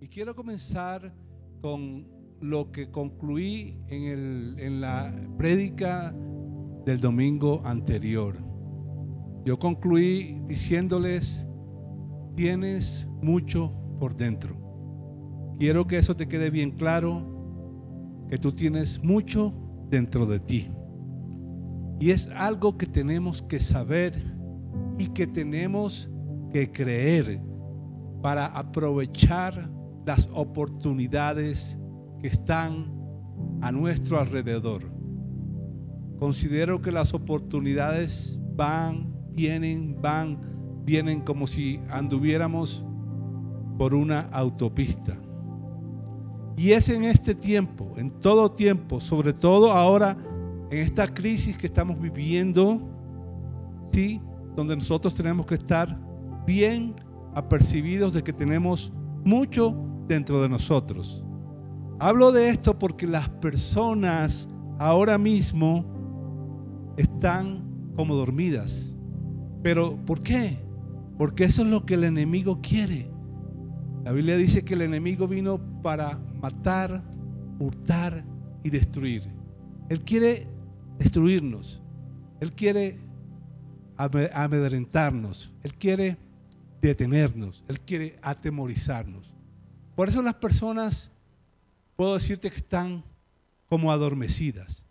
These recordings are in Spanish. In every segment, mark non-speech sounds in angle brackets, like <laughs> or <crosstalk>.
Y quiero comenzar con lo que concluí en, el, en la prédica del domingo anterior. Yo concluí diciéndoles, tienes mucho por dentro. Quiero que eso te quede bien claro, que tú tienes mucho dentro de ti. Y es algo que tenemos que saber y que tenemos que creer para aprovechar las oportunidades que están a nuestro alrededor. Considero que las oportunidades van, vienen, van, vienen como si anduviéramos por una autopista. Y es en este tiempo, en todo tiempo, sobre todo ahora en esta crisis que estamos viviendo, ¿sí? Donde nosotros tenemos que estar bien apercibidos de que tenemos mucho dentro de nosotros. Hablo de esto porque las personas ahora mismo están como dormidas. Pero ¿por qué? Porque eso es lo que el enemigo quiere. La Biblia dice que el enemigo vino para matar, hurtar y destruir. Él quiere destruirnos. Él quiere amedrentarnos. Él quiere detenernos. Él quiere atemorizarnos. Por eso las personas, puedo decirte que están como adormecidas.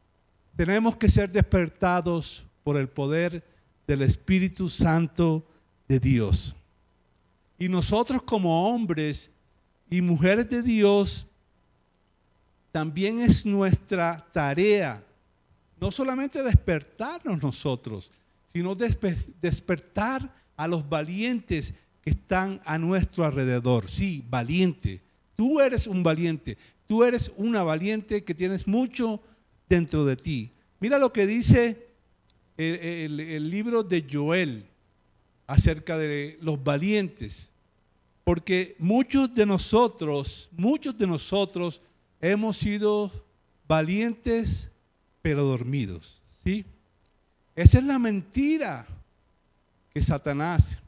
Tenemos que ser despertados por el poder del Espíritu Santo de Dios. Y nosotros como hombres y mujeres de Dios, también es nuestra tarea no solamente despertarnos nosotros, sino despertar a los valientes que están a nuestro alrededor. Sí, valiente. Tú eres un valiente. Tú eres una valiente que tienes mucho dentro de ti. Mira lo que dice el, libro de Joel acerca de los valientes. Porque muchos de nosotros, muchos de nosotros hemos sido valientes pero dormidos. ¿sí? Esa es la mentira que Satanás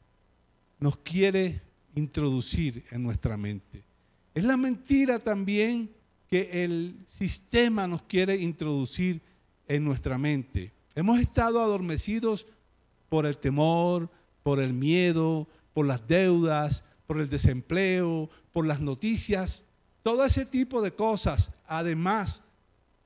nos quiere introducir en nuestra mente. Es la mentira también que el sistema nos quiere introducir en nuestra mente. Hemos estado adormecidos por el temor, por el miedo, por las deudas, por el desempleo, por las noticias, todo ese tipo de cosas, además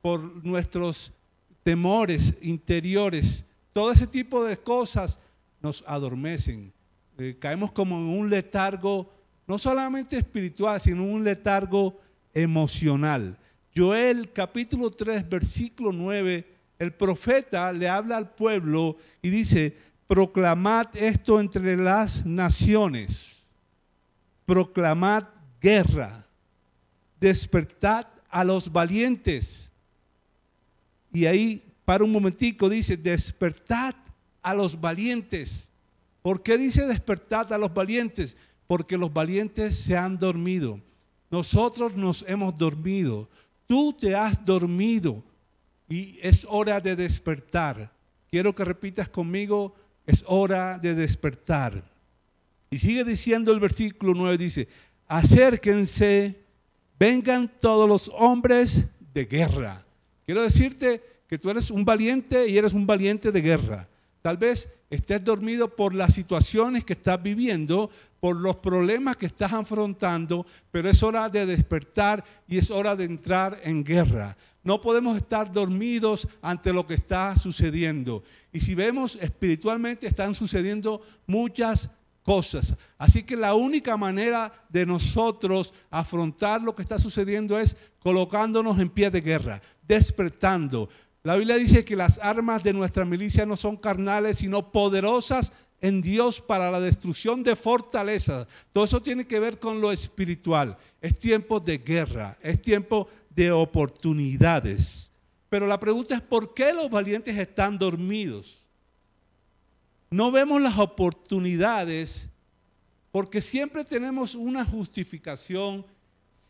por nuestros temores interiores, todo ese tipo de cosas nos adormecen. Eh, caemos como en un letargo, no solamente espiritual, sino un letargo emocional. Joel capítulo 3, versículo 9, el profeta le habla al pueblo y dice, proclamad esto entre las naciones, proclamad guerra, despertad a los valientes y ahí, para un momentico, dice, despertad a los valientes. ¿Por qué dice despertad a los valientes? Porque los valientes se han dormido. Nosotros nos hemos dormido. Tú te has dormido y es hora de despertar. Quiero que repitas conmigo, es hora de despertar. Y sigue diciendo el versículo 9, dice, acérquense, vengan todos los hombres de guerra. Quiero decirte que tú eres un valiente y eres un valiente de guerra. Tal vez estés dormido por las situaciones que estás viviendo, por los problemas que estás afrontando, pero es hora de despertar y es hora de entrar en guerra. No podemos estar dormidos ante lo que está sucediendo. Y si vemos espiritualmente están sucediendo muchas cosas. Así que la única manera de nosotros afrontar lo que está sucediendo es colocándonos en pie de guerra, despertando. La Biblia dice que las armas de nuestra milicia no son carnales, sino poderosas en Dios para la destrucción de fortalezas. Todo eso tiene que ver con lo espiritual. Es tiempo de guerra, es tiempo de oportunidades. Pero la pregunta es, ¿por qué los valientes están dormidos? No vemos las oportunidades porque siempre tenemos una justificación,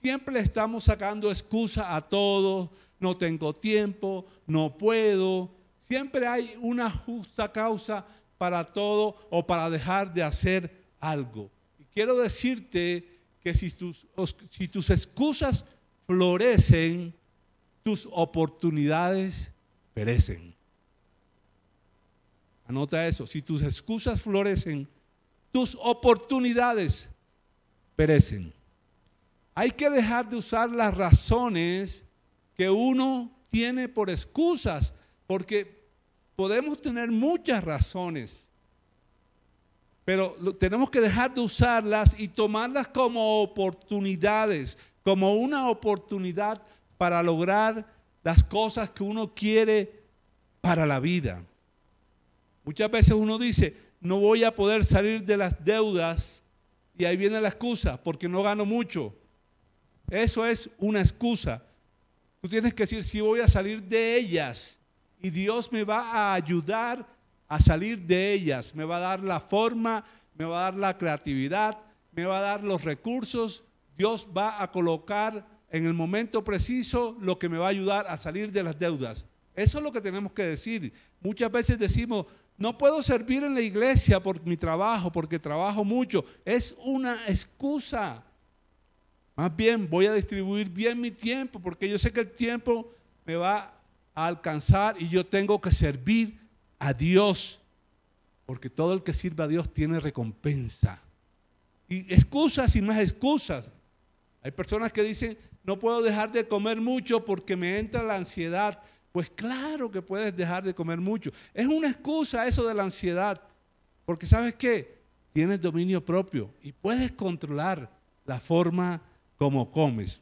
siempre estamos sacando excusa a todos, no tengo tiempo, no puedo. Siempre hay una justa causa para todo o para dejar de hacer algo. Y quiero decirte que si tus, si tus excusas florecen, tus oportunidades perecen. Anota eso, si tus excusas florecen, tus oportunidades perecen. Hay que dejar de usar las razones que uno tiene por excusas, porque podemos tener muchas razones pero tenemos que dejar de usarlas y tomarlas como oportunidades, como una oportunidad para lograr las cosas que uno quiere para la vida. Muchas veces uno dice, no voy a poder salir de las deudas y ahí viene la excusa, porque no gano mucho. Eso es una excusa. Tú tienes que decir, si voy a salir de ellas y Dios me va a ayudar a salir de ellas, me va a dar la forma, me va a dar la creatividad, me va a dar los recursos, Dios va a colocar en el momento preciso lo que me va a ayudar a salir de las deudas. Eso es lo que tenemos que decir. Muchas veces decimos, no puedo servir en la iglesia por mi trabajo, porque trabajo mucho. Es una excusa. Más bien voy a distribuir bien mi tiempo, porque yo sé que el tiempo me va a alcanzar y yo tengo que servir a Dios, porque todo el que sirva a Dios tiene recompensa. Y excusas y más excusas. Hay personas que dicen, no puedo dejar de comer mucho porque me entra la ansiedad. Pues claro que puedes dejar de comer mucho. Es una excusa eso de la ansiedad. Porque sabes qué? Tienes dominio propio y puedes controlar la forma como comes.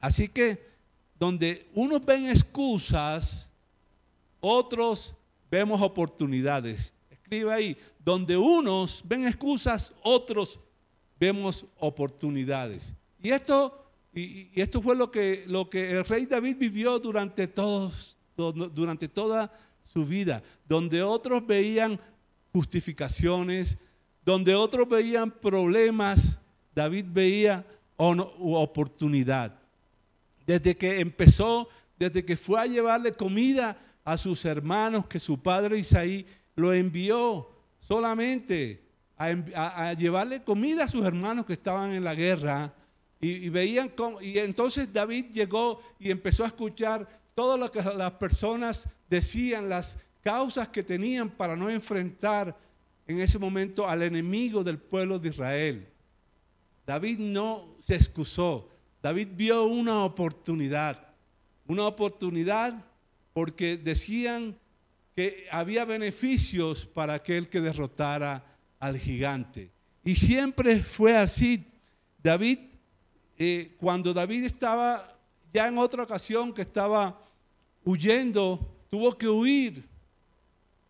Así que donde unos ven excusas, otros vemos oportunidades. Escribe ahí, donde unos ven excusas, otros vemos oportunidades. Y esto, y, esto fue lo que, lo que el rey David vivió durante, todos, durante toda su vida, donde otros veían justificaciones, donde otros veían problemas, David veía oportunidad. Desde que empezó, desde que fue a llevarle comida a sus hermanos que su padre Isaí lo envió solamente a, llevarle comida a sus hermanos que estaban en la guerra. Y, veían cómo, y entonces David llegó y empezó a escuchar todo lo que las personas decían, las causas que tenían para no enfrentar en ese momento al enemigo del pueblo de Israel. David no se excusó, David vio una oportunidad, una oportunidad porque decían que había beneficios para aquel que derrotara al gigante. Y siempre fue así. David, eh, cuando David estaba ya en otra ocasión que estaba huyendo, tuvo que huir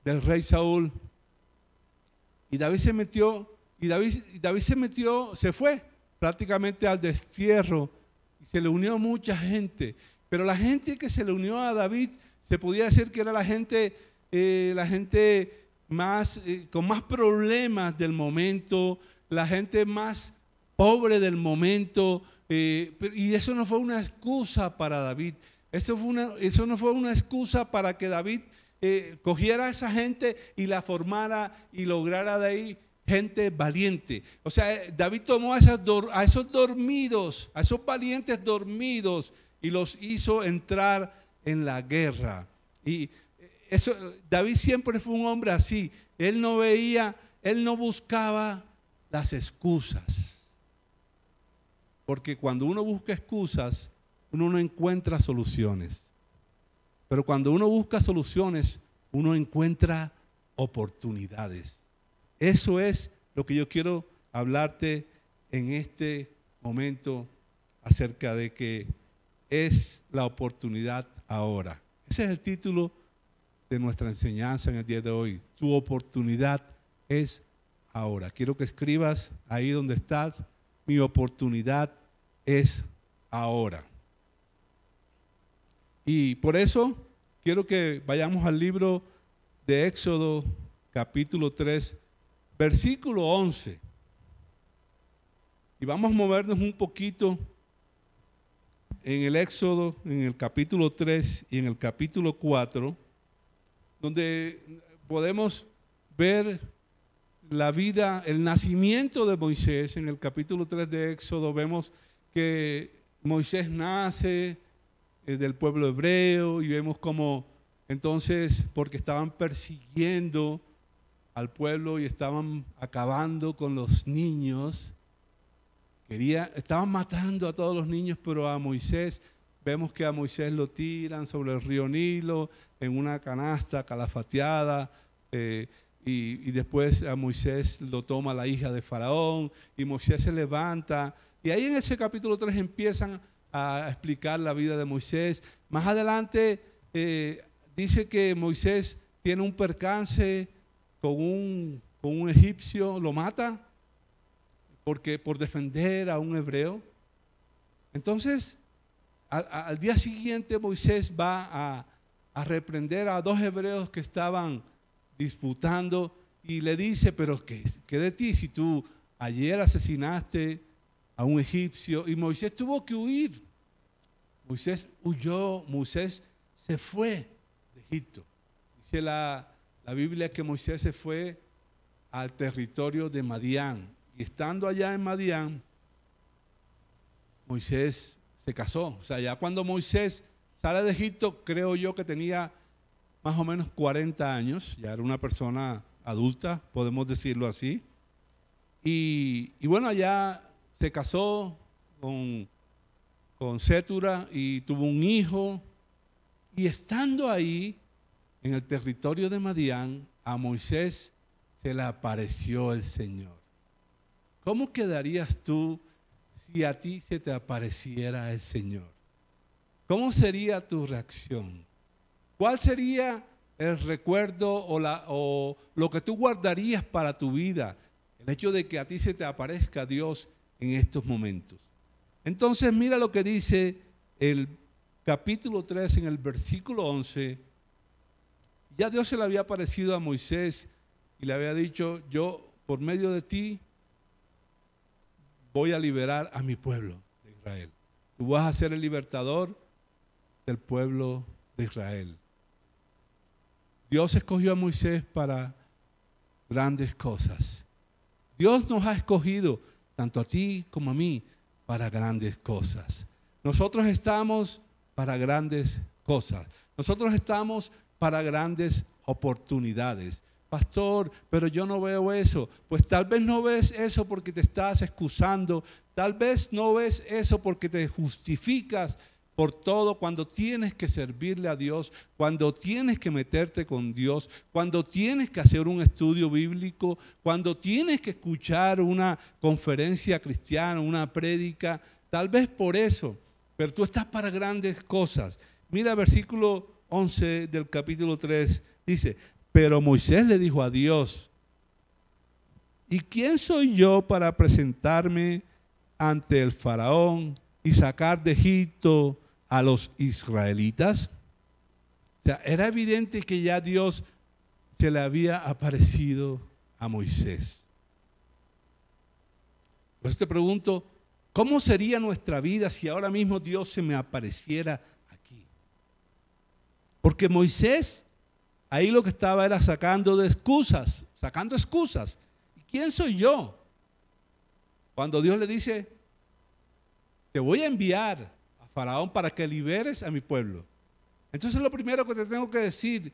del rey Saúl. Y David se metió, y David, David se metió, se fue prácticamente al destierro y se le unió mucha gente. Pero la gente que se le unió a David se podía decir que era la gente, eh, la gente más, eh, con más problemas del momento, la gente más pobre del momento. Eh, y eso no fue una excusa para David. Eso, fue una, eso no fue una excusa para que David cogiera a esa gente y la formara y lograra de ahí gente valiente. O sea, David tomó a, a esos dormidos, a esos valientes dormidos y los hizo entrar en la guerra. Y eso, David siempre fue un hombre así. Él no veía, él no buscaba las excusas. Porque cuando uno busca excusas, uno no encuentra soluciones. Pero cuando uno busca soluciones, uno encuentra oportunidades. Eso es lo que yo quiero hablarte en este momento acerca de que es la oportunidad ahora. Ese es el título de nuestra enseñanza en el día de hoy. Tu oportunidad es ahora. Quiero que escribas ahí donde estás. Mi oportunidad es ahora. Y por eso quiero que vayamos al libro de Éxodo capítulo 3, versículo 11. Y vamos a movernos un poquito en el Éxodo, en el capítulo 3 y en el capítulo 4, donde podemos ver la vida, el nacimiento de Moisés, en el capítulo 3 de Éxodo, vemos que Moisés nace del pueblo hebreo y vemos como entonces, porque estaban persiguiendo al pueblo y estaban acabando con los niños, quería, estaban matando a todos los niños, pero a Moisés, vemos que a Moisés lo tiran sobre el río Nilo en una canasta calafateada. Eh, y, después a Moisés lo toma la hija de Faraón y Moisés se levanta. Y ahí en ese capítulo 3 empiezan a explicar la vida de Moisés. Más adelante eh, dice que Moisés tiene un percance con un, con un egipcio, lo mata porque, por defender a un hebreo. Entonces, al, día siguiente Moisés va a, reprender a dos hebreos que estaban disputando y le dice, pero ¿qué, ¿qué, de ti si tú ayer asesinaste a un egipcio? Y Moisés tuvo que huir. Moisés huyó, Moisés se fue de Egipto. Dice la, la Biblia que Moisés se fue al territorio de Madián. Y estando allá en Madián, Moisés se casó. O sea, ya cuando Moisés sale de Egipto, creo yo que tenía más o menos 40 años, ya era una persona adulta, podemos decirlo así. Y, bueno, allá se casó con, con Cétura y tuvo un hijo. Y estando ahí, en el territorio de Madián, a Moisés se le apareció el Señor. ¿Cómo quedarías tú si a ti se te apareciera el Señor? ¿Cómo sería tu reacción? ¿Cuál sería el recuerdo o, lo que tú guardarías para tu vida? El hecho de que a ti se te aparezca Dios en estos momentos. Entonces mira lo que dice el capítulo 3 en el versículo 11. Ya Dios se le había aparecido a Moisés y le había dicho, yo por medio de ti voy a liberar a mi pueblo de Israel. Tú vas a ser el libertador del pueblo de Israel. Dios escogió a Moisés para grandes cosas. Dios nos ha escogido, tanto a ti como a mí, para grandes cosas. Nosotros estamos para grandes cosas. Nosotros estamos para grandes oportunidades. Pastor, pero yo no veo eso. Pues tal vez no ves eso porque te estás excusando. Tal vez no ves eso porque te justificas por todo, cuando tienes que servirle a Dios, cuando tienes que meterte con Dios, cuando tienes que hacer un estudio bíblico, cuando tienes que escuchar una conferencia cristiana, una prédica, tal vez por eso, pero tú estás para grandes cosas. Mira versículo 11 del capítulo 3, dice, pero Moisés le dijo a Dios, ¿y quién soy yo para presentarme ante el faraón y sacar de Egipto a los israelitas. O sea, era evidente que ya Dios se le había aparecido a Moisés. Pues te pregunto, ¿cómo sería nuestra vida si ahora mismo Dios se me apareciera? Porque Moisés ahí lo que estaba era sacando de excusas, sacando excusas. ¿Quién soy yo? Cuando Dios le dice, te voy a enviar Faraón para que liberes a mi pueblo. Entonces lo primero que te tengo que decir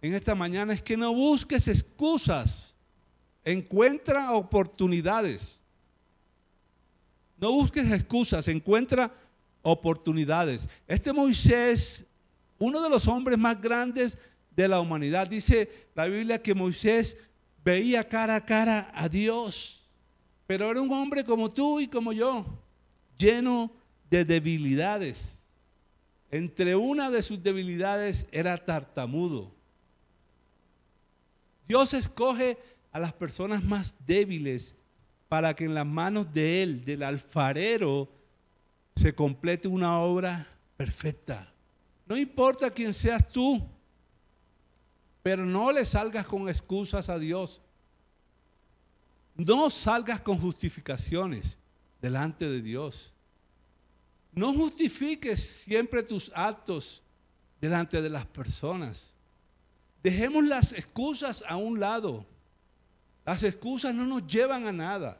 en esta mañana es que no busques excusas, encuentra oportunidades. No busques excusas, encuentra oportunidades. Este Moisés, uno de los hombres más grandes de la humanidad, dice la Biblia que Moisés veía cara a cara a Dios, pero era un hombre como tú y como yo, lleno de debilidades. Entre una de sus debilidades era tartamudo. Dios escoge a las personas más débiles para que en las manos de Él, del alfarero, se complete una obra perfecta. No importa quién seas tú, pero no le salgas con excusas a Dios. No salgas con justificaciones delante de Dios. No justifiques siempre tus actos delante de las personas. Dejemos las excusas a un lado. Las excusas no nos llevan a nada.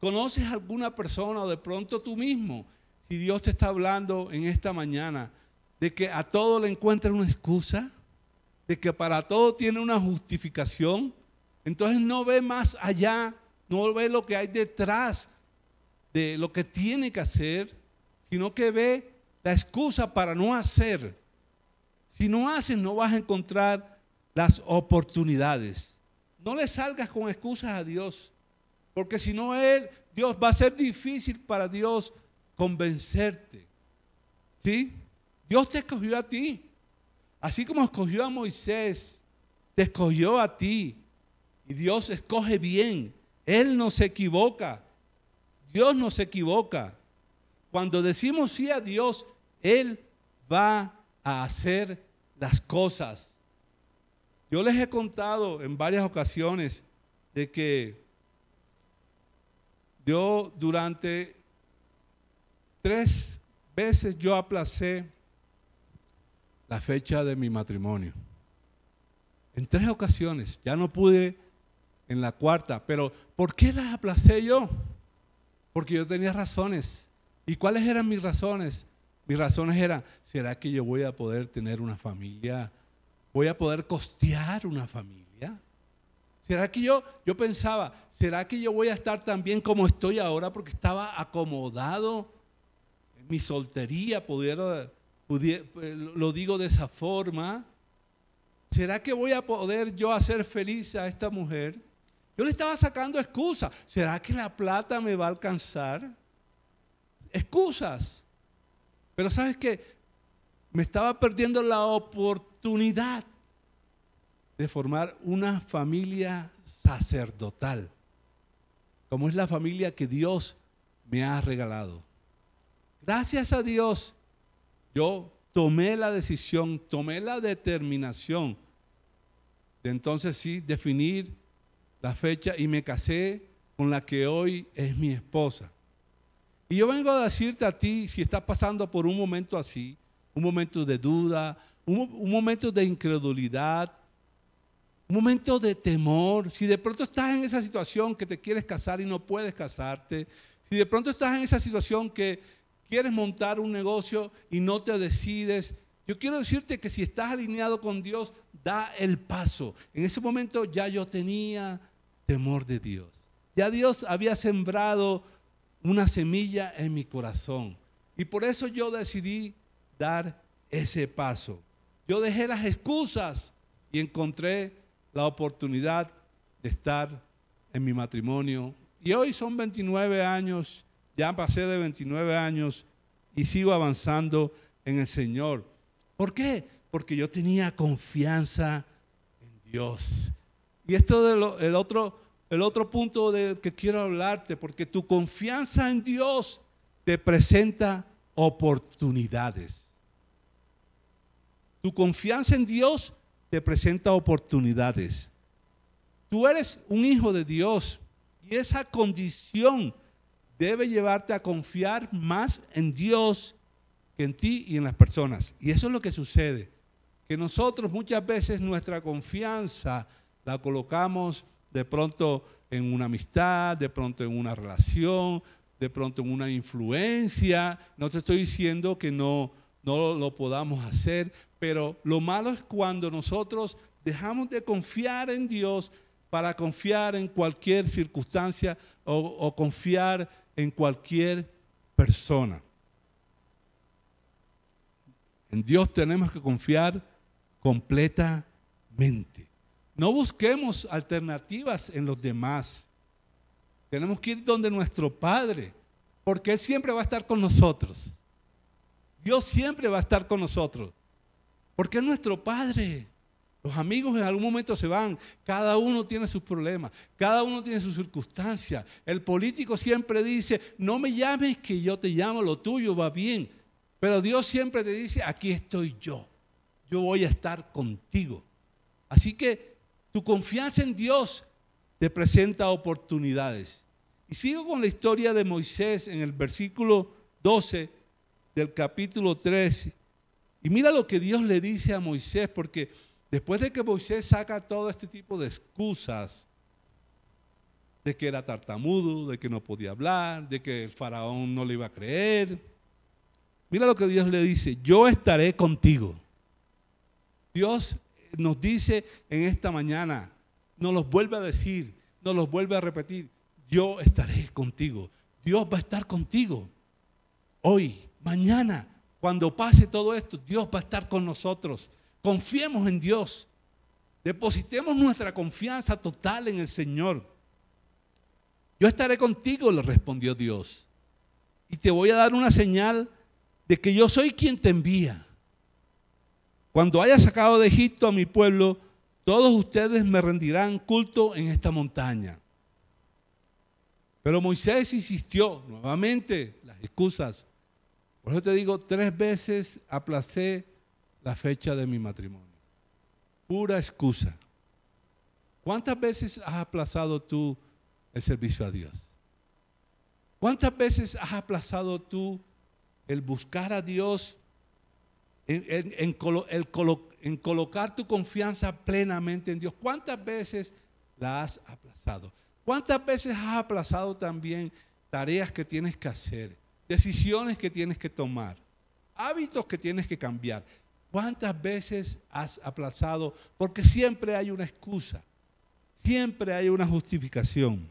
¿Conoces a alguna persona o de pronto tú mismo? Si Dios te está hablando en esta mañana de que a todo le encuentra una excusa, de que para todo tiene una justificación, entonces no ve más allá, no ve lo que hay detrás de lo que tiene que hacer, sino que ve la excusa para no hacer. Si no haces, no vas a encontrar las oportunidades. No le salgas con excusas a Dios, porque si no él, Dios va a ser difícil para Dios convencerte. ¿Sí? Dios te escogió a ti. Así como escogió a Moisés, te escogió a ti. Y Dios escoge bien. Él no se equivoca. Dios no se equivoca. Cuando decimos sí a Dios, Él va a hacer las cosas. Yo les he contado en varias ocasiones de que yo durante tres veces yo aplacé la fecha de mi matrimonio. En tres ocasiones, ya no pude en la cuarta, pero ¿por qué las aplacé yo? Porque yo tenía razones. ¿Y cuáles eran mis razones? Mis razones eran, ¿será que yo voy a poder tener una familia? ¿Voy a poder costear una familia? ¿Será que yo, yo pensaba, ¿será que yo voy a estar tan bien como estoy ahora porque estaba acomodado en mi soltería, pudiera, lo digo de esa forma? ¿Será que voy a poder yo hacer feliz a esta mujer? Yo le estaba sacando excusas. ¿Será que la plata me va a alcanzar? Excusas. Pero sabes que me estaba perdiendo la oportunidad de formar una familia sacerdotal, como es la familia que Dios me ha regalado. Gracias a Dios, yo tomé la decisión, tomé la determinación de entonces sí definir la fecha y me casé con la que hoy es mi esposa. Y yo vengo a decirte a ti, si estás pasando por un momento así, un momento de duda, un, momento de incredulidad, un momento de temor, si de pronto estás en esa situación que te quieres casar y no puedes casarte, si de pronto estás en esa situación que quieres montar un negocio y no te decides, yo quiero decirte que si estás alineado con Dios, da el paso. En ese momento ya yo tenía temor de Dios. Ya Dios había sembrado una semilla en mi corazón. Y por eso yo decidí dar ese paso. Yo dejé las excusas y encontré la oportunidad de estar en mi matrimonio. Y hoy son 29 años, ya pasé de 29 años y sigo avanzando en el Señor. ¿Por qué? Porque yo tenía confianza en Dios. Y esto del otro el otro punto del que quiero hablarte, porque tu confianza en Dios te presenta oportunidades. Tu confianza en Dios te presenta oportunidades. Tú eres un hijo de Dios y esa condición debe llevarte a confiar más en Dios que en ti y en las personas. Y eso es lo que sucede, que nosotros muchas veces nuestra confianza la colocamos de pronto en una amistad, de pronto en una relación, de pronto en una influencia. No te estoy diciendo que no, no lo podamos hacer, pero lo malo es cuando nosotros dejamos de confiar en Dios para confiar en cualquier circunstancia o, o confiar en cualquier persona. En Dios tenemos que confiar completamente. No busquemos alternativas en los demás. Tenemos que ir donde nuestro Padre, porque Él siempre va a estar con nosotros. Dios siempre va a estar con nosotros, porque es nuestro Padre. Los amigos en algún momento se van, cada uno tiene sus problemas, cada uno tiene sus circunstancias. El político siempre dice, no me llames que yo te llamo, lo tuyo va bien. Pero Dios siempre te dice, aquí estoy yo, yo voy a estar contigo. Así que tu confianza en Dios te presenta oportunidades. Y sigo con la historia de Moisés en el versículo 12 del capítulo 13. Y mira lo que Dios le dice a Moisés, porque después de que Moisés saca todo este tipo de excusas, de que era tartamudo, de que no podía hablar, de que el faraón no le iba a creer. Mira lo que Dios le dice, yo estaré contigo. Dios nos dice en esta mañana, nos los vuelve a decir, nos los vuelve a repetir, yo estaré contigo. Dios va a estar contigo. Hoy, mañana, cuando pase todo esto, Dios va a estar con nosotros. Confiemos en Dios. Depositemos nuestra confianza total en el Señor. Yo estaré contigo, le respondió Dios. Y te voy a dar una señal de que yo soy quien te envía. Cuando haya sacado de Egipto a mi pueblo, todos ustedes me rendirán culto en esta montaña. Pero Moisés insistió nuevamente las excusas. Por eso te digo, tres veces aplacé la fecha de mi matrimonio. Pura excusa. ¿Cuántas veces has aplazado tú el servicio a Dios? ¿Cuántas veces has aplazado tú el buscar a Dios, en, colocar tu confianza plenamente en Dios? ¿Cuántas veces la has aplazado? ¿Cuántas veces has aplazado también tareas que tienes que hacer, decisiones que tienes que tomar, hábitos que tienes que cambiar? ¿Cuántas veces has aplazado? Porque siempre hay una excusa, siempre hay una justificación.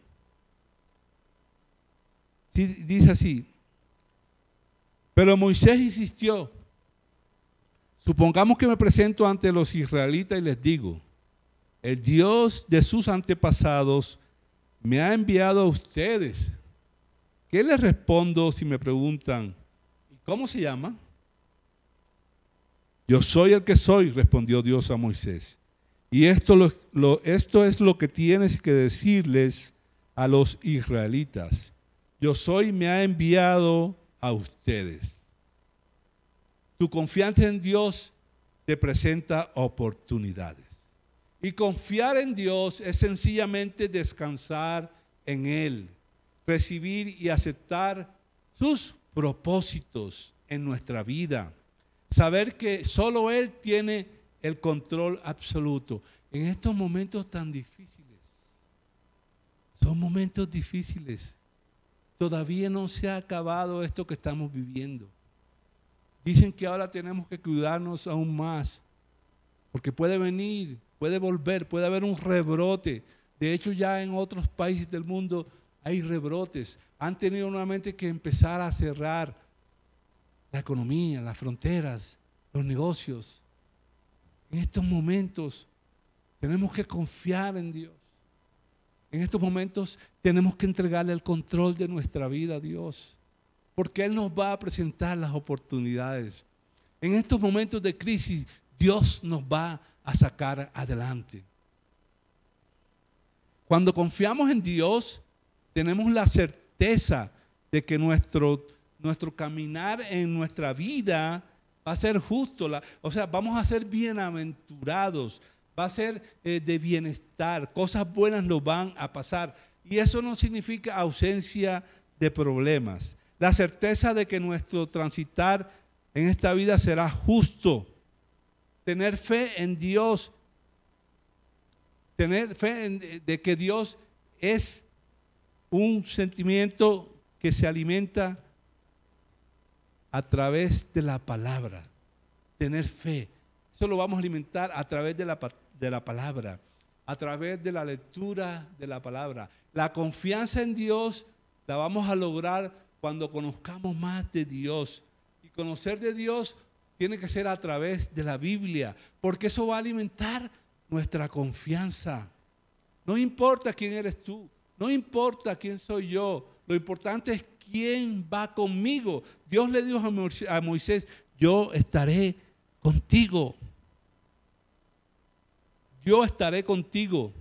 Dice así, pero Moisés insistió, supongamos que me presento ante los israelitas y les digo, el Dios de sus antepasados me ha enviado a ustedes. ¿Qué les respondo si me preguntan, cómo se llama? Yo soy el que soy, respondió Dios a Moisés. Y esto, es lo que tienes que decirles a los israelitas. Yo soy, me ha enviado a ustedes. Tu confianza en Dios te presenta oportunidades. Y confiar en Dios es sencillamente descansar en Él, recibir y aceptar sus propósitos en nuestra vida. Saber que solo Él tiene el control absoluto en estos momentos tan difíciles. Son momentos difíciles. Todavía no se ha acabado esto que estamos viviendo. Dicen que ahora tenemos que cuidarnos aún más, porque puede venir puede volver, puede haber un rebrote. De hecho, ya en otros países del mundo hay rebrotes. Han tenido nuevamente que empezar a cerrar la economía, las fronteras, los negocios. En estos momentos tenemos que confiar en Dios. En estos momentos tenemos que entregarle el control de nuestra vida a Dios, porque Él nos va a presentar las oportunidades. En estos momentos de crisis, Dios nos va a sacar adelante. Cuando confiamos en Dios, tenemos la certeza de que nuestro, nuestro caminar en nuestra vida va a ser justo, o sea, vamos a ser bienaventurados, va a ser eh, de bienestar, cosas buenas nos van a pasar. Y eso no significa ausencia de problemas. La certeza de que nuestro transitar en esta vida será justo tener fe en Dios, tener fe de que Dios es un sentimiento que se alimenta a través de la palabra. Tener fe. Eso lo vamos a alimentar a través de la, de la palabra, a través de la lectura de la palabra. La confianza en Dios la vamos a lograr cuando conozcamos más de Dios. Y conocer de Dios tiene que ser a través de la Biblia, porque eso va a alimentar nuestra confianza. No importa quién eres tú, no importa quién soy yo, lo importante es quién va conmigo. Dios le dijo a Moisés, yo estaré contigo. Yo estaré contigo.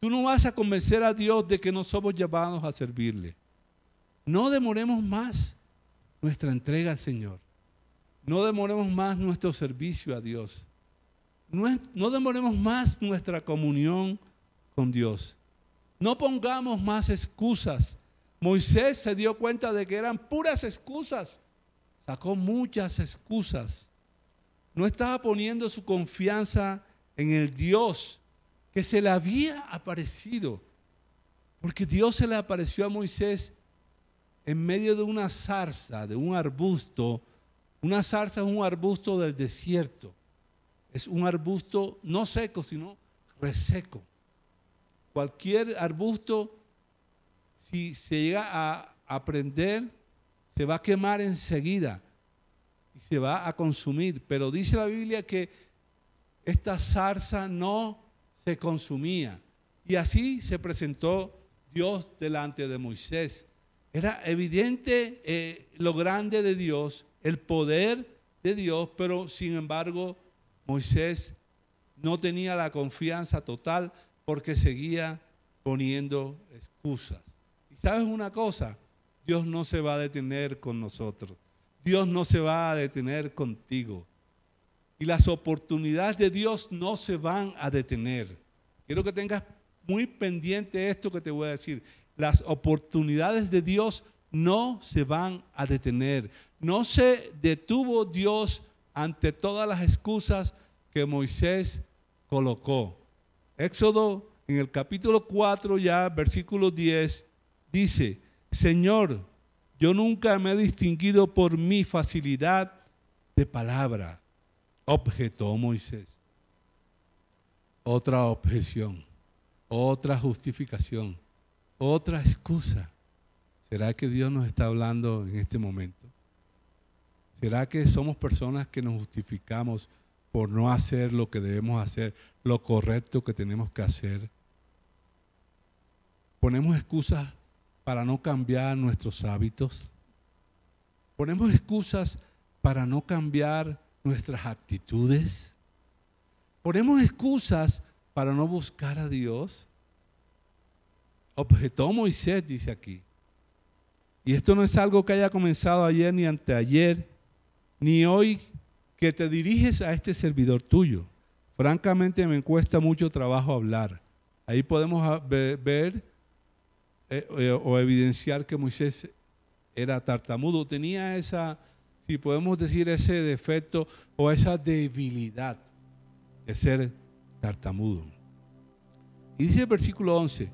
Tú no vas a convencer a Dios de que no somos llamados a servirle. No demoremos más nuestra entrega al Señor. No demoremos más nuestro servicio a Dios. No, demoremos más nuestra comunión con Dios. No pongamos más excusas. Moisés se dio cuenta de que eran puras excusas. Sacó muchas excusas. No estaba poniendo su confianza en el Dios que se le había aparecido. Porque Dios se le apareció a Moisés en medio de una zarza, de un arbusto. Una zarza es un arbusto del desierto. Es un arbusto no seco, sino reseco. Cualquier arbusto, si se llega a, prender, se va a quemar enseguida y se va a consumir. Pero dice la Biblia que esta zarza no se consumía. Y así se presentó Dios delante de Moisés. Era evidente eh, lo grande de Dios, el poder de Dios, pero sin embargo Moisés no tenía la confianza total porque seguía poniendo excusas. Sabes una cosa, Dios no se va a detener con nosotros. Dios no se va a detener contigo. Y las oportunidades de Dios no se van a detener. Quiero que tengas muy pendiente esto que te voy a decir. Las oportunidades de Dios no se van a detener. No se detuvo Dios ante todas las excusas que Moisés colocó. Éxodo en el capítulo 4 ya, versículo 10, dice, Señor, yo nunca me he distinguido por mi facilidad de palabra, objetó Moisés. Otra objeción otra justificación, otra excusa. ¿Será que Dios nos está hablando en este momento? ¿Será que somos personas que nos justificamos por no hacer lo que debemos hacer, lo correcto que tenemos que hacer? ¿Ponemos excusas para no cambiar nuestros hábitos? ¿Ponemos excusas para no cambiar nuestras actitudes? ¿Ponemos excusas para no buscar a Dios? Objetó Moisés, dice aquí. Y esto no es algo que haya comenzado ayer ni anteayer, ni hoy que te diriges a este servidor tuyo. Francamente me cuesta mucho trabajo hablar. Ahí podemos ver eh, eh, o evidenciar que Moisés era tartamudo, tenía esa, si podemos decir, ese defecto o esa debilidad de ser tartamudo. Y dice el versículo 11,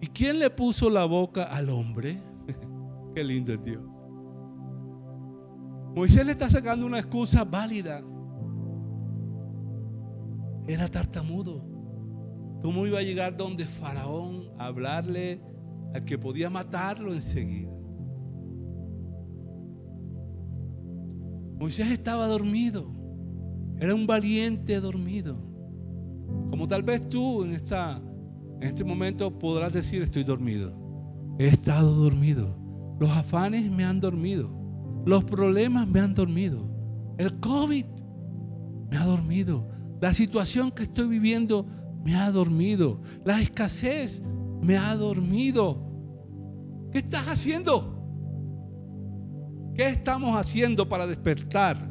¿y quién le puso la boca al hombre? <laughs> Qué lindo es Dios. Moisés le está sacando una excusa válida. Era tartamudo. ¿Cómo iba a llegar donde Faraón a hablarle al que podía matarlo enseguida? Moisés estaba dormido. Era un valiente dormido. Como tal vez tú en, esta, en este momento podrás decir, estoy dormido. He estado dormido. Los afanes me han dormido. Los problemas me han dormido. El COVID me ha dormido. La situación que estoy viviendo me ha dormido. La escasez me ha dormido. ¿Qué estás haciendo? ¿Qué estamos haciendo para despertar?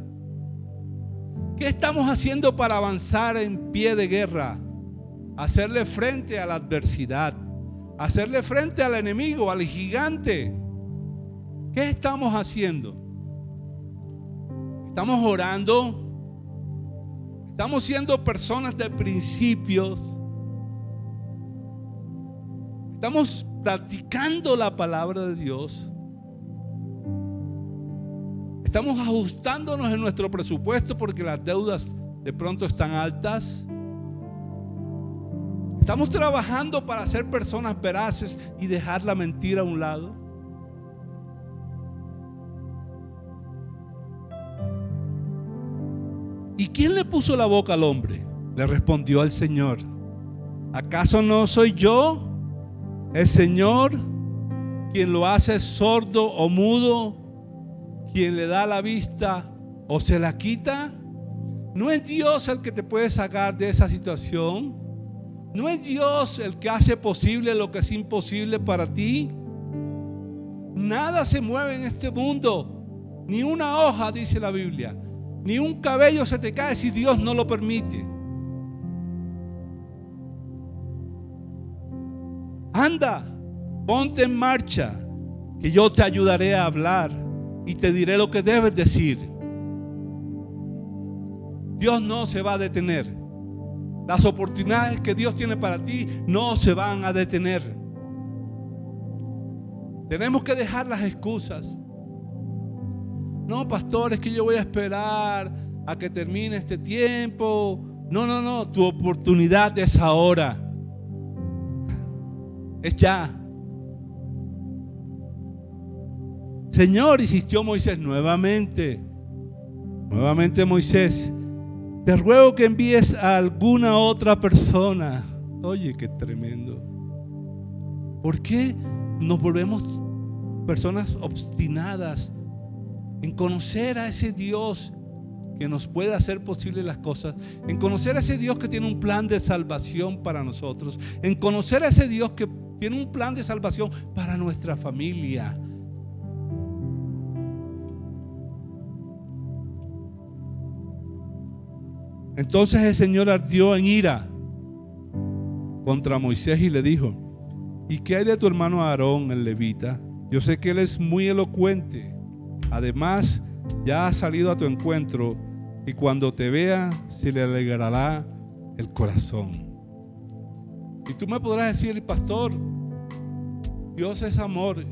¿Qué estamos haciendo para avanzar en pie de guerra? Hacerle frente a la adversidad, hacerle frente al enemigo, al gigante. ¿Qué estamos haciendo? Estamos orando, estamos siendo personas de principios, estamos practicando la palabra de Dios. Estamos ajustándonos en nuestro presupuesto porque las deudas de pronto están altas. Estamos trabajando para ser personas veraces y dejar la mentira a un lado. ¿Y quién le puso la boca al hombre? Le respondió al Señor. ¿Acaso no soy yo, el Señor, quien lo hace sordo o mudo quien le da la vista o se la quita. No es Dios el que te puede sacar de esa situación. No es Dios el que hace posible lo que es imposible para ti. Nada se mueve en este mundo. Ni una hoja, dice la Biblia. Ni un cabello se te cae si Dios no lo permite. Anda, ponte en marcha, que yo te ayudaré a hablar y te diré lo que debes decir. Dios no se va a detener. Las oportunidades que Dios tiene para ti no se van a detener. Tenemos que dejar las excusas. No, pastor, es que yo voy a esperar a que termine este tiempo. No, no, no, tu oportunidad es ahora. Es ya. Señor, insistió Moisés nuevamente. Nuevamente Moisés, te ruego que envíes a alguna otra persona. Oye, qué tremendo. ¿Por qué nos volvemos personas obstinadas en conocer a ese Dios que nos puede hacer posible las cosas, en conocer a ese Dios que tiene un plan de salvación para nosotros, en conocer a ese Dios que tiene un plan de salvación para nuestra familia. Entonces el Señor ardió en ira contra Moisés y le dijo, ¿y qué hay de tu hermano Aarón, el levita? Yo sé que él es muy elocuente. Además, ya ha salido a tu encuentro y cuando te vea se le alegrará el corazón. Y tú me podrás decir, pastor, Dios es amor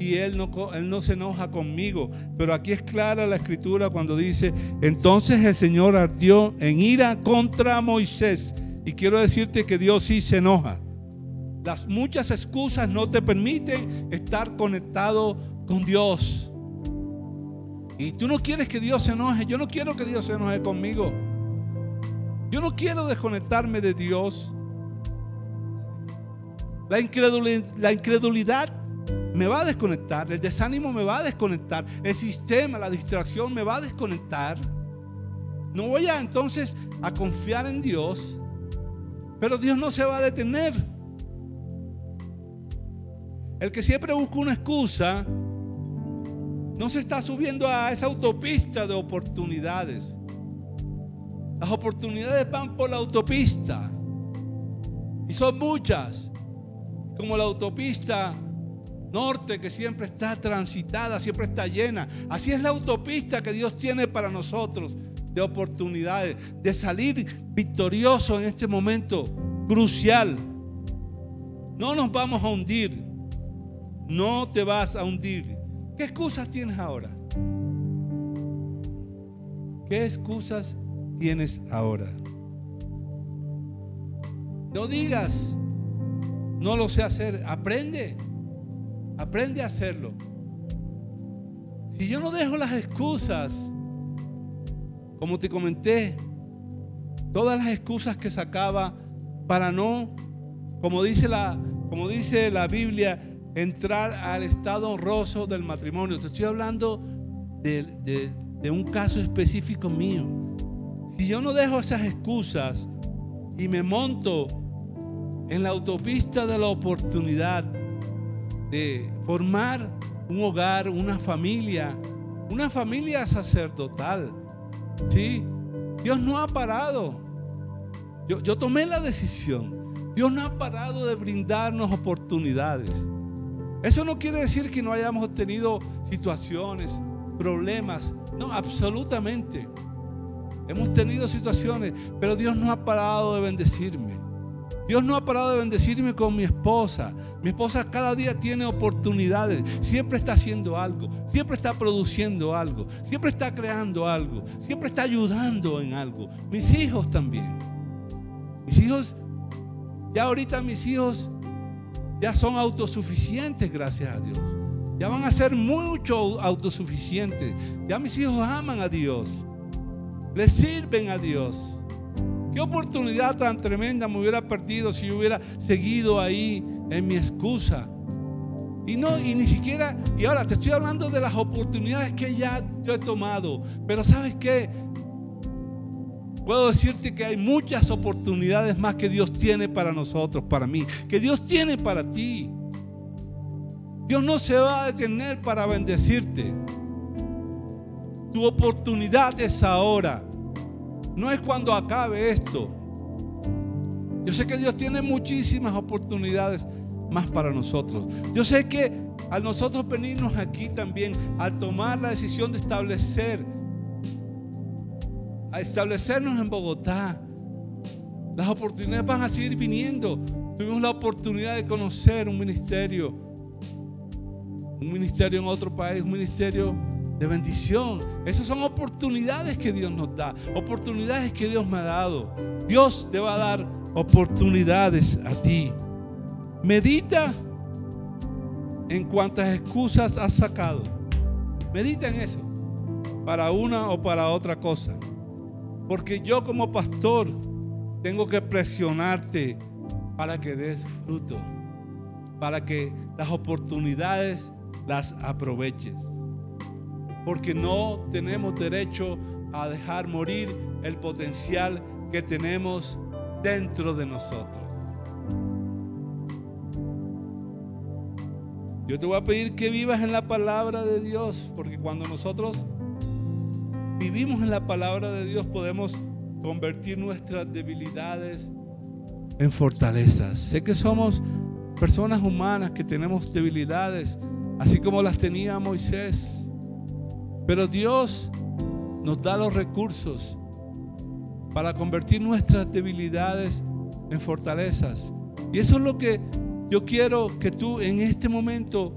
y él no, él no se enoja conmigo. Pero aquí es clara la escritura cuando dice, entonces el Señor ardió en ira contra Moisés. Y quiero decirte que Dios sí se enoja. Las muchas excusas no te permiten estar conectado con Dios. Y tú no quieres que Dios se enoje. Yo no quiero que Dios se enoje conmigo. Yo no quiero desconectarme de Dios. La incredulidad, me va a desconectar. El desánimo me va a desconectar. El sistema, la distracción me va a desconectar. No voy a entonces a confiar en Dios. Pero Dios no se va a detener. El que siempre busca una excusa no se está subiendo a esa autopista de oportunidades. Las oportunidades van por la autopista. Y son muchas. Como la autopista norte que siempre está transitada, siempre está llena. Así es la autopista que Dios tiene para nosotros de oportunidades, de salir victorioso en este momento crucial. No nos vamos a hundir. No te vas a hundir. ¿Qué excusas tienes ahora? ¿Qué excusas tienes ahora? No digas, no lo sé hacer, aprende, aprende a hacerlo. Si yo no dejo las excusas, como te comenté, todas las excusas que sacaba para no, como dice la, como dice la Biblia, entrar al estado honroso del matrimonio. Te estoy hablando de, un caso específico mío. Si yo no dejo esas excusas y me monto en la autopista de la oportunidad de formar un hogar, una familia, una familia sacerdotal. ¿sí? Dios no ha parado. Yo, yo tomé la decisión. Dios no ha parado de brindarnos oportunidades. Eso no quiere decir que no hayamos tenido situaciones, problemas. No, absolutamente. Hemos tenido situaciones, pero Dios no ha parado de bendecirme. Dios no ha parado de bendecirme con mi esposa. Mi esposa cada día tiene oportunidades. Siempre está haciendo algo. Siempre está produciendo algo. Siempre está creando algo. Siempre está ayudando en algo. Mis hijos también. Mis hijos, ya ahorita mis hijos ya son autosuficientes, gracias a Dios. Ya van a ser mucho autosuficientes. Ya mis hijos aman a Dios. Les sirven a Dios. Qué oportunidad tan tremenda me hubiera perdido si yo hubiera seguido ahí en mi excusa. Y no, y ni siquiera, y ahora te estoy hablando de las oportunidades que ya yo he tomado. Pero ¿sabes qué? Puedo decirte que hay muchas oportunidades más que Dios tiene para nosotros, para mí, que Dios tiene para ti. Dios no se va a detener para bendecirte. Tu oportunidad es ahora. No es cuando acabe esto. Yo sé que Dios tiene muchísimas oportunidades más para nosotros. Yo sé que al nosotros venirnos aquí también, al tomar la decisión de establecer a establecernos en Bogotá. Las oportunidades van a seguir viniendo. Tuvimos la oportunidad de conocer un ministerio un ministerio en otro país, un ministerio de bendición. Esas son oportunidades que Dios nos da, oportunidades que Dios me ha dado. Dios te va a dar oportunidades a ti. Medita en cuántas excusas has sacado. Medita en eso, para una o para otra cosa. Porque yo como pastor tengo que presionarte para que des fruto, para que las oportunidades las aproveches. Porque no tenemos derecho a dejar morir el potencial que tenemos dentro de nosotros. Yo te voy a pedir que vivas en la palabra de Dios, porque cuando nosotros vivimos en la palabra de Dios podemos convertir nuestras debilidades en fortalezas. Sé que somos personas humanas que tenemos debilidades, así como las tenía Moisés. Pero Dios nos da los recursos para convertir nuestras debilidades en fortalezas. Y eso es lo que yo quiero que tú en este momento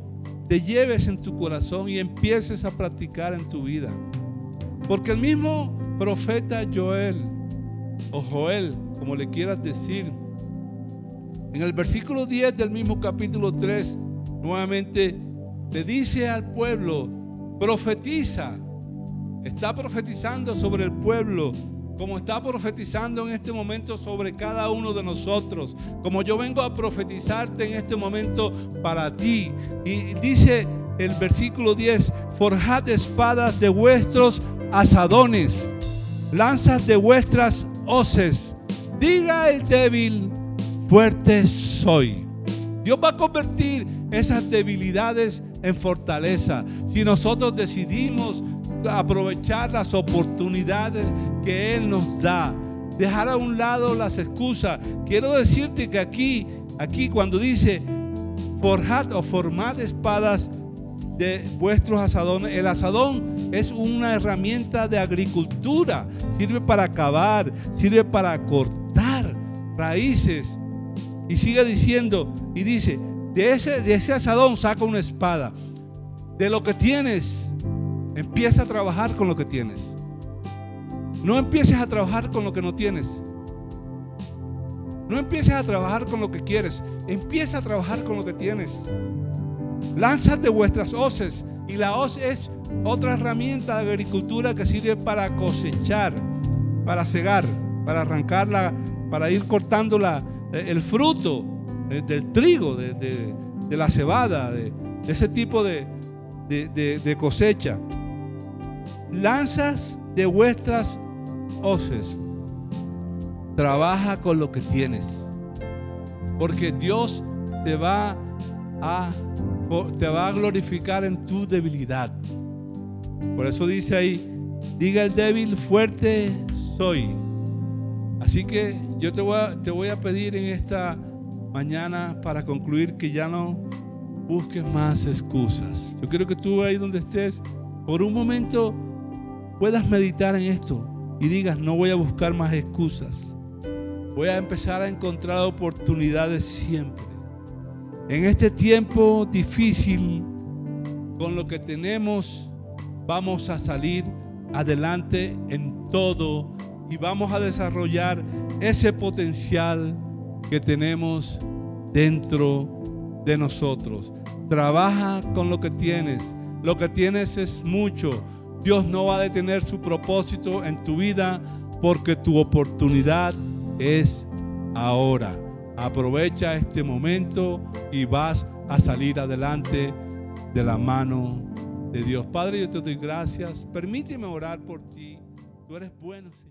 te lleves en tu corazón y empieces a practicar en tu vida. Porque el mismo profeta Joel, o Joel, como le quieras decir, en el versículo 10 del mismo capítulo 3, nuevamente le dice al pueblo, profetiza, está profetizando sobre el pueblo como está profetizando en este momento sobre cada uno de nosotros, como yo vengo a profetizarte en este momento para ti. Y dice el versículo 10, forjad espadas de vuestros asadones, lanzas de vuestras hoces. Diga el débil, fuerte soy. Dios va a convertir esas debilidades en fortaleza. Si nosotros decidimos aprovechar las oportunidades que Él nos da. Dejar a un lado las excusas. Quiero decirte que aquí, aquí cuando dice forjad o formad espadas de vuestros asadones, el asadón es una herramienta de agricultura. Sirve para cavar, sirve para cortar raíces. Y sigue diciendo, y dice, de ese, de ese asadón saca una espada. De lo que tienes, empieza a trabajar con lo que tienes. No empieces a trabajar con lo que no tienes. No empieces a trabajar con lo que quieres. Empieza a trabajar con lo que tienes. Lánzate vuestras hoces. Y la hoz es otra herramienta de agricultura que sirve para cosechar, para cegar, para arrancarla, para ir cortando la, el fruto del trigo, de, la cebada, de, ese tipo de, de cosecha. Lanzas de vuestras hoces. Trabaja con lo que tienes. Porque Dios se va a te va a glorificar en tu debilidad. Por eso dice ahí, diga el débil, fuerte soy. Así que yo te voy a pedir en esta mañana para concluir que ya no busques más excusas. Yo quiero que tú ahí donde estés, por un momento puedas meditar en esto y digas, no voy a buscar más excusas. Voy a empezar a encontrar oportunidades siempre. En este tiempo difícil, con lo que tenemos, vamos a salir adelante en todo y vamos a desarrollar ese potencial que tenemos dentro de nosotros. Trabaja con lo que tienes. Lo que tienes es mucho. Dios no va a detener su propósito en tu vida porque tu oportunidad es ahora. Aprovecha este momento y vas a salir adelante de la mano de Dios. Padre, yo te doy gracias. Permíteme orar por ti. Tú eres bueno, Señor.